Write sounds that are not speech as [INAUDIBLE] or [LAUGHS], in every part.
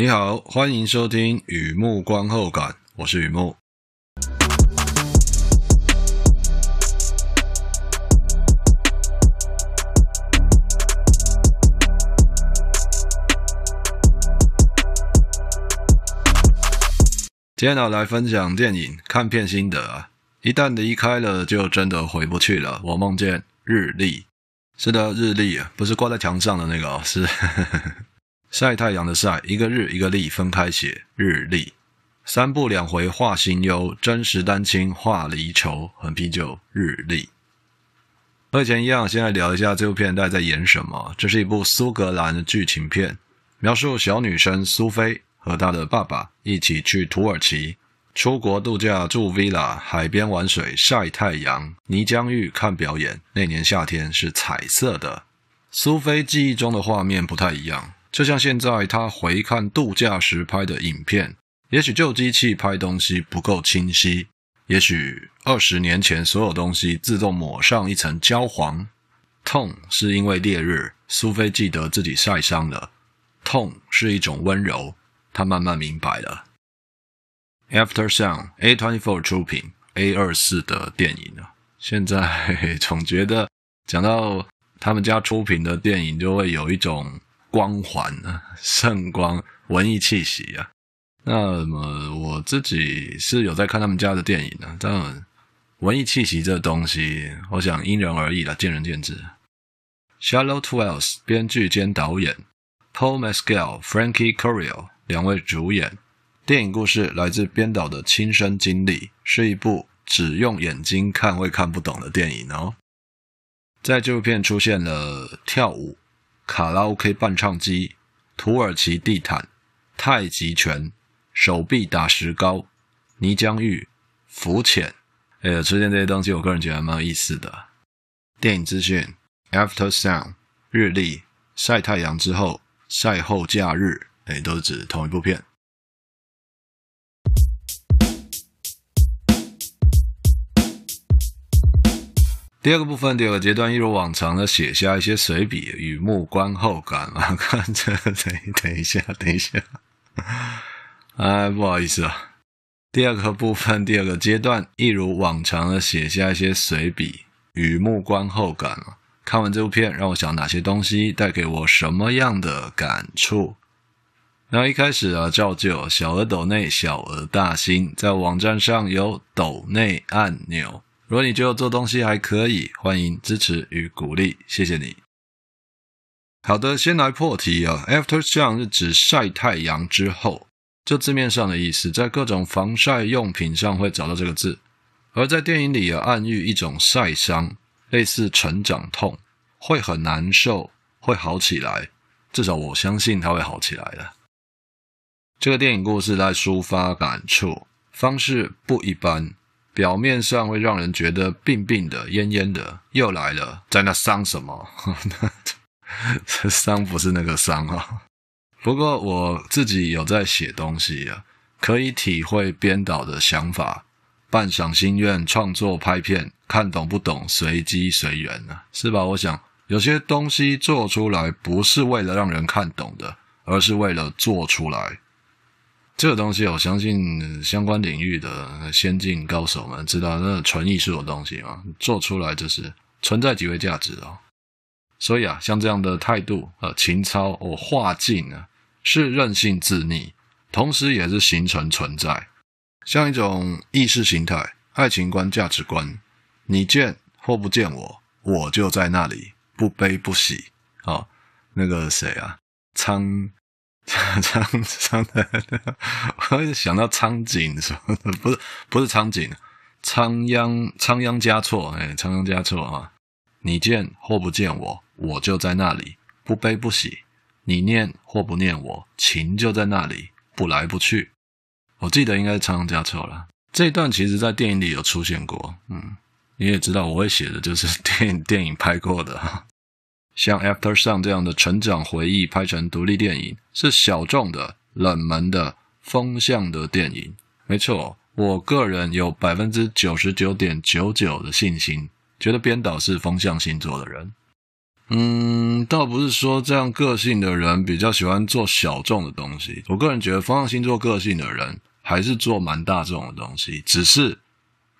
你好，欢迎收听雨木观后感，我是雨木。今天呢，来分享电影看片心得啊！一旦离开了，就真的回不去了。我梦见日历，是的，日历啊，不是挂在墙上的那个哦，是晒太阳的晒，一个日一个历分开写，日历。三步两回话心忧，真实单亲话离愁，横批就日历。和以前一样，先来聊一下这部片大家在演什么。这是一部苏格兰的剧情片，描述小女生苏菲。和她的爸爸一起去土耳其出国度假，住 villa，海边玩水，晒太阳，泥浆浴，看表演。那年夏天是彩色的。苏菲记忆中的画面不太一样，就像现在他回看度假时拍的影片，也许旧机器拍东西不够清晰，也许二十年前所有东西自动抹上一层焦黄。痛是因为烈日，苏菲记得自己晒伤了。痛是一种温柔。他慢慢明白了。After Sound A24 出品 A 二四的电影啊，现在总觉得讲到他们家出品的电影，就会有一种光环啊，圣光、文艺气息啊。那么我自己是有在看他们家的电影啊，但文艺气息这东西，我想因人而异啦，见仁见智。Shallow Twelves 编剧兼导演，Paul Mescal、Frankie Corio 两位主演，电影故事来自编导的亲身经历，是一部只用眼睛看会看不懂的电影哦。在这部片出现了跳舞、卡拉 OK 伴唱机、土耳其地毯、太极拳、手臂打石膏、泥浆浴、浮潜，哎，出现这些东西，我个人觉得蛮有意思的。电影资讯，After Sound，日历，晒太阳之后，晒后假日。诶，都是指同一部片。第二个部分，第二个阶段，一如往常的写下一些随笔，雨木观后感嘛。看这，等等一下，等一下，[LAUGHS] 哎，不好意思啊。第二个部分，第二个阶段，一如往常的写下一些随笔，雨木观后感嘛。看完这部片，让我想哪些东西带给我什么样的感触？然后一开始啊，照旧，小额抖内，小额大新，在网站上有抖内按钮。如果你觉得做东西还可以，欢迎支持与鼓励，谢谢你。好的，先来破题啊。Aftersun 是指晒太阳之后，这字面上的意思，在各种防晒用品上会找到这个字。而在电影里也暗喻一种晒伤，类似成长痛，会很难受，会好起来。至少我相信它会好起来的。这个电影故事在抒发感触方式不一般，表面上会让人觉得病病的、恹恹的，又来了，在那伤什么？这 [LAUGHS] 伤不是那个伤啊。不过我自己有在写东西啊，可以体会编导的想法，半赏心愿创作拍片，看懂不懂随机随缘啊，是吧？我想有些东西做出来不是为了让人看懂的，而是为了做出来。这个东西，我相信相关领域的先进高手们知道，那纯艺术的东西嘛，做出来就是存在即为价值哦。所以啊，像这样的态度、呃情操、哦画境啊，是任性自逆，同时也是形成存在，像一种意识形态、爱情观、价值观。你见或不见我，我就在那里，不悲不喜。哦，那个谁啊，苍。[LAUGHS] 苍苍的，我一想到苍井什么的，不是不是苍井，仓央仓央嘉措，哎，仓央嘉措啊！你见或不见我，我就在那里，不悲不喜；你念或不念我，情就在那里，不来不去。我记得应该是仓央嘉措了。这一段其实在电影里有出现过，嗯，你也知道我会写的就是 [LAUGHS] 电影电影拍过的像 Aftersun 这样的成长回忆拍成独立电影，是小众的、冷门的、风向的电影。没错，我个人有百分之九十九点九九的信心，觉得编导是风象星座的人。嗯，倒不是说这样个性的人比较喜欢做小众的东西。我个人觉得，风象星座个性的人还是做蛮大众的东西，只是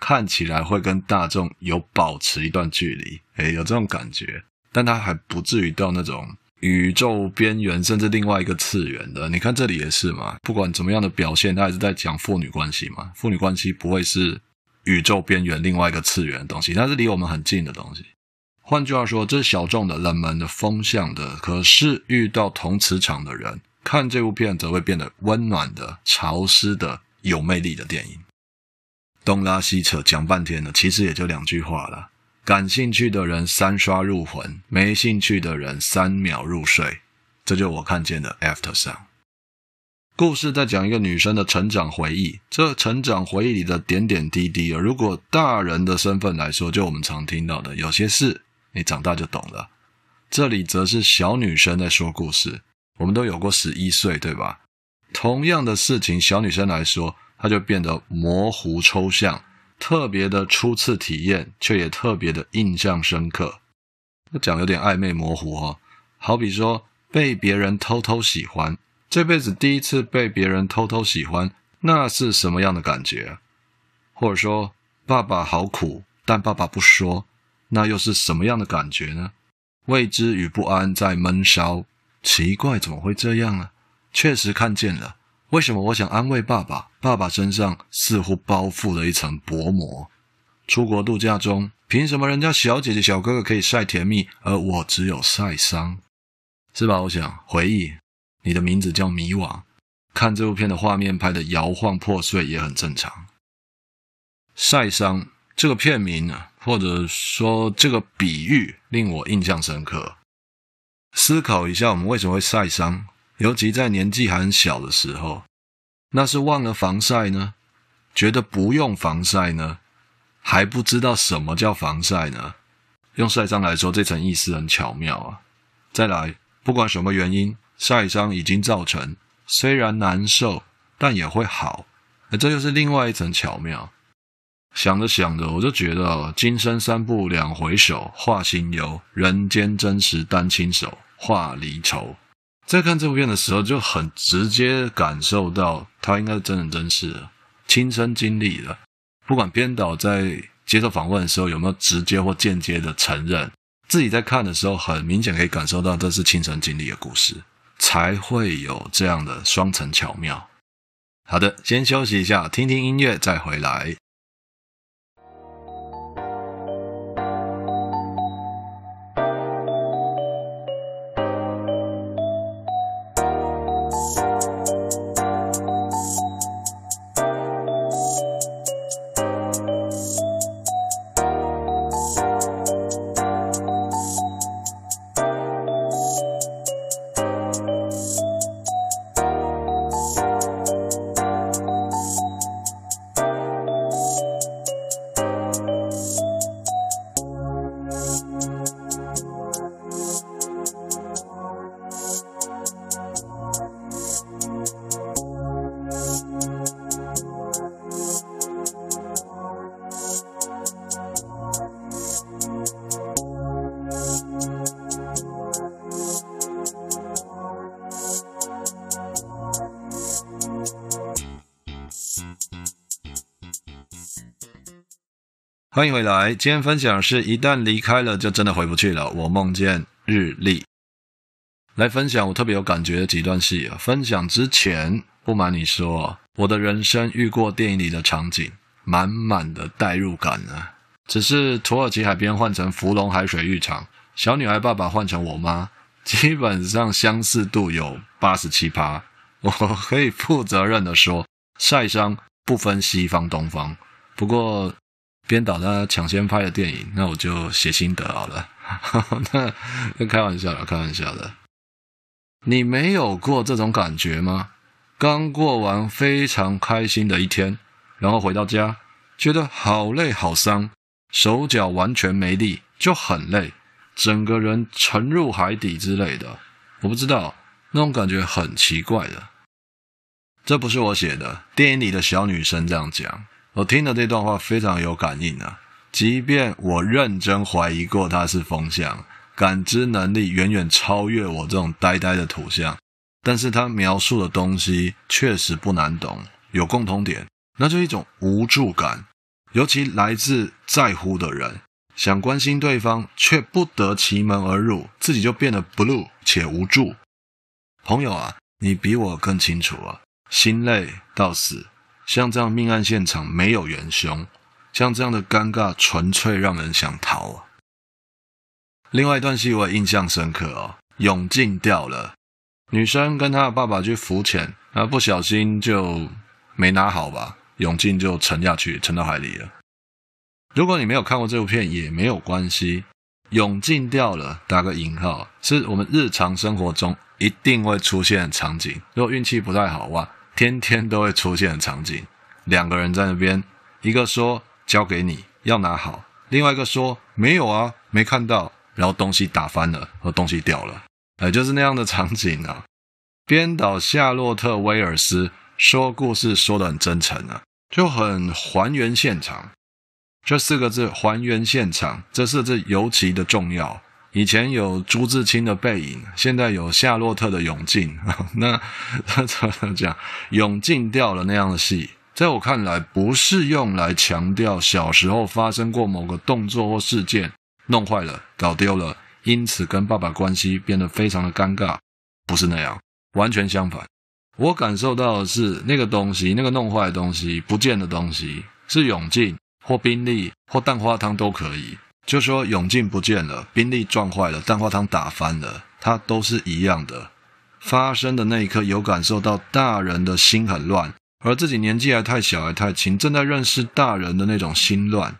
看起来会跟大众有保持一段距离，诶，有这种感觉，但他还不至于到那种。宇宙边缘，甚至另外一个次元的，你看这里也是嘛。不管怎么样的表现，他还是在讲父女关系嘛。父女关系不会是宇宙边缘另外一个次元的东西，它是离我们很近的东西。换句话说，这是小众的、冷门的、风向的。可是遇到同磁场的人，看这部片则会变得温暖的、潮湿的、有魅力的电影。东拉西扯讲半天了，其实也就两句话了。感兴趣的人三刷入魂，没兴趣的人三秒入睡。这就我看见的 After Sound。故事在讲一个女生的成长回忆，这成长回忆里的点点滴滴啊，如果大人的身份来说，就我们常听到的，有些事你长大就懂了。这里则是小女生在说故事，我们都有过十一岁，对吧？同样的事情，小女生来说，她就变得模糊抽象。特别的初次体验，却也特别的印象深刻。那讲有点暧昧模糊哦，好比说被别人偷偷喜欢，这辈子第一次被别人偷偷喜欢，那是什么样的感觉？或者说爸爸好苦，但爸爸不说，那又是什么样的感觉呢？未知与不安在闷烧，奇怪，怎么会这样呢？确实看见了。为什么我想安慰爸爸？爸爸身上似乎包覆了一层薄膜。出国度假中，凭什么人家小姐姐、小哥哥可以晒甜蜜，而我只有晒伤？是吧？我想回忆，你的名字叫迷惘。看这部片的画面拍的摇晃破碎也很正常。晒伤这个片名呢，或者说这个比喻令我印象深刻。思考一下，我们为什么会晒伤？尤其在年纪还很小的时候，那是忘了防晒呢？觉得不用防晒呢？还不知道什么叫防晒呢？用晒伤来说，这层意思很巧妙啊。再来，不管什么原因，晒伤已经造成，虽然难受，但也会好。这又是另外一层巧妙。想着想着，我就觉得，今生三步两回首，画心犹，人间真实单亲手，画离愁。在看这部片的时候，就很直接感受到他应该是真人真事，亲身经历的。不管编导在接受访问的时候有没有直接或间接的承认，自己在看的时候，很明显可以感受到这是亲身经历的故事，才会有这样的双层巧妙。好的，先休息一下，听听音乐，再回来。欢迎回来，今天分享的是一旦离开了，就真的回不去了。我梦见日历，来分享我特别有感觉的几段戏啊。分享之前，不瞒你说，我的人生遇过电影里的场景，满满的代入感啊。只是土耳其海边换成福隆海水浴场，小女孩爸爸换成我妈，[LAUGHS] 基本上相似度有八十七趴。我可以负责任的说，晒伤不分西方东方。不过。编导他抢先拍的电影，那我就写心得好了。[LAUGHS] 那开玩笑的，开玩笑的。你没有过这种感觉吗？刚过完非常开心的一天，然后回到家，觉得好累好伤，手脚完全没力，就很累，整个人沉入海底之类的。我不知道，那种感觉很奇怪的。这不是我写的，电影里的小女生这样讲。我听的这段话非常有感应啊！即便我认真怀疑过他是风象，感知能力远远超越我这种呆呆的土象，但是他描述的东西确实不难懂，有共同点，那就一种无助感，尤其来自在乎的人，想关心对方却不得其门而入，自己就变得 blue 且无助。朋友啊，你比我更清楚啊，心累到死，像这样命案现场没有元凶，像这样的尴尬纯粹让人想逃啊。另外一段戏我也印象深刻哦，泳镜掉了，女生跟她的爸爸去浮潜，啊，不小心就没拿好吧，泳镜就沉下去，沉到海里了。如果你没有看过这部片也没有关系，泳镜掉了，打个引号，是我们日常生活中一定会出现的场景。如果运气不太好哇，天天都会出现的场景。两个人在那边，一个说交给你要拿好，另外一个说没有啊，没看到。然后东西打翻了，和东西掉了，哎，就是那样的场景啊。编导夏洛特·威尔斯说故事说的很真诚啊，就很还原现场。这四个字“还原现场”，这四个字尤其的重要。以前有朱自清的背影，现在有夏洛特的泳镜。[LAUGHS] 那 [LAUGHS] 他怎么讲？泳镜掉了那样的戏，在我看来，不是用来强调小时候发生过某个动作或事件。弄坏了，搞丢了，因此跟爸爸关系变得非常的尴尬，不是那样，完全相反。我感受到的是那个东西，那个弄坏的东西，不见的东西，是泳镜或宾利或蛋花汤都可以。就说泳镜不见了，宾利撞坏了，蛋花汤打翻了，它都是一样的。发生的那一刻，有感受到大人的心很乱，而自己年纪还太小，还太轻，正在认识大人的那种心乱。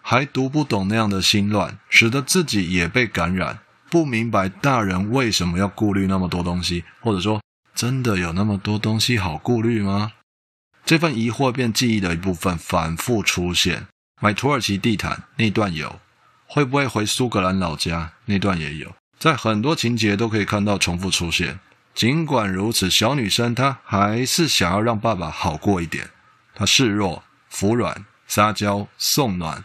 还读不懂那样的心乱，使得自己也被感染，不明白大人为什么要顾虑那么多东西，或者说真的有那么多东西好顾虑吗？这份疑惑变记忆的一部分，反复出现。买土耳其地毯那段有，会不会回苏格兰老家那段也有，在很多情节都可以看到重复出现。尽管如此，小女生她还是想要让爸爸好过一点，她示弱、服软、撒娇、送暖。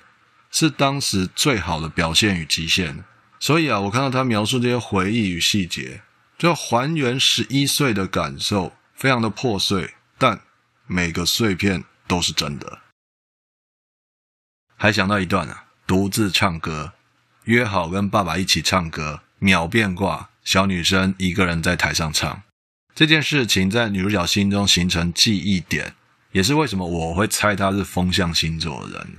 是当时最好的表现与极限，所以啊，我看到她描述这些回忆与细节，就还原十一岁的感受，非常的破碎，但每个碎片都是真的。还想到一段啊，独自唱歌，约好跟爸爸一起唱歌，秒变卦，小女生一个人在台上唱，这件事情在女主角心中形成记忆点，也是为什么我会猜她是风象星座的人。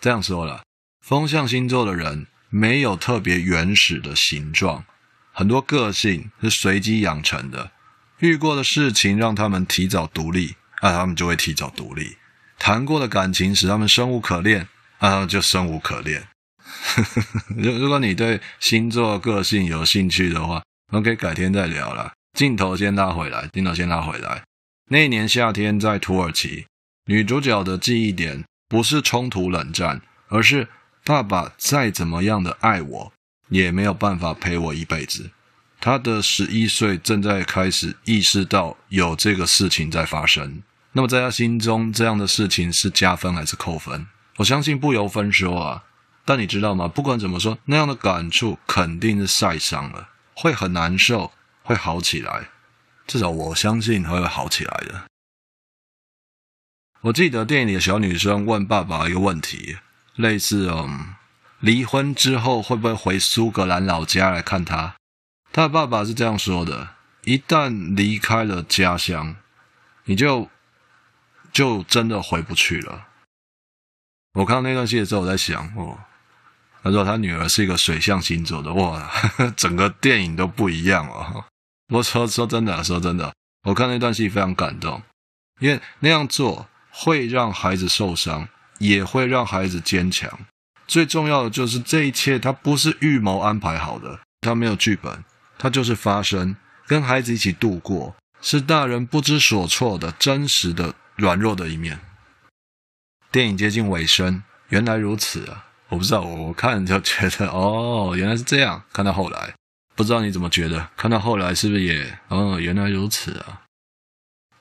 这样说了。风象星座的人没有特别原始的形状，很多个性是随机养成的。遇过的事情让他们提早独立，啊，他们就会提早独立。谈过的感情使他们生无可恋，啊，就生无可恋。如 [LAUGHS] 如果你对星座个性有兴趣的话，我们可以改天再聊了。镜头先拉回来，镜头先拉回来。那一年夏天在土耳其，女主角的记忆点不是冲突冷战，而是。爸爸再怎么样的爱我，也没有办法陪我一辈子。他的十一岁正在开始意识到有这个事情在发生。那么在他心中，这样的事情是加分还是扣分？我相信不由分说啊。但你知道吗？不管怎么说，那样的感触肯定是晒伤了，会很难受，会好起来。至少我相信会好起来的。我记得电影里的小女生问爸爸一个问题。类似嗯，离婚之后会不会回苏格兰老家来看他？他的爸爸是这样说的：一旦离开了家乡，你就就真的回不去了。我看到那段戏的时候，我在想，哦，他说他女儿是一个水象星座的，哇，呵呵，整个电影都不一样哦。我说说真的，说真的，我看那段戏非常感动，因为那样做会让孩子受伤。也会让孩子坚强。最重要的就是这一切，他不是预谋安排好的，他没有剧本，他就是发生，跟孩子一起度过，是大人不知所措的真实的软弱的一面。电影接近尾声，原来如此啊！我不知道，我看就觉得 [LAUGHS] 哦，原来是这样。看到后来，不知道你怎么觉得？看到后来是不是也哦，原来如此啊？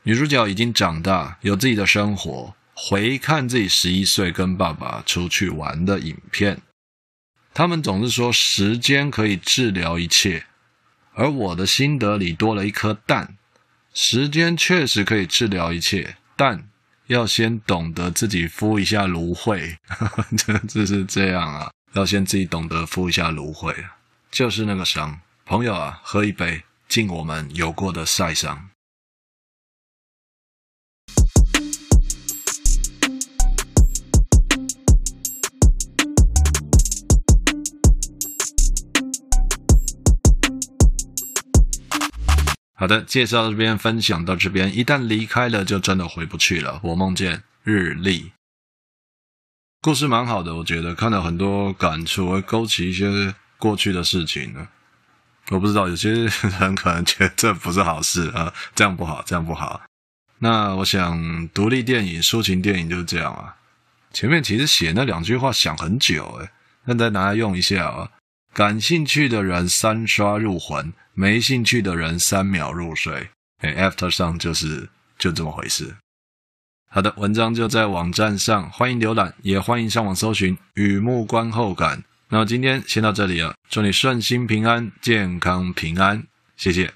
女主角已经长大，有自己的生活。回看自己十一岁跟爸爸出去玩的影片，他们总是说时间可以治疗一切，而我的心得里多了一颗蛋。时间确实可以治疗一切，但要先懂得自己敷一下芦荟。[LAUGHS] 这这是这样啊，要先自己懂得敷一下芦荟，就是那个伤。朋友啊，喝一杯，敬我们有过的晒伤。好的，介绍到这边，分享到这边，一旦离开了，就真的回不去了。我梦见日历，故事蛮好的，我觉得看到很多感触，会勾起一些过去的事情呢。我不知道，有些人可能觉得这不是好事 [LAUGHS] 啊，这样不好，这样不好。那我想，独立电影、抒情电影就是这样啊。前面其实写那两句话想很久，诶，那再拿来用一下啊。感兴趣的人三刷入魂，没兴趣的人三秒入睡。哎，After 上就是就这么回事。好的，文章就在网站上，欢迎浏览，也欢迎上网搜寻《雨幕观后感》。那么今天先到这里了，祝你顺心平安，健康平安，谢谢。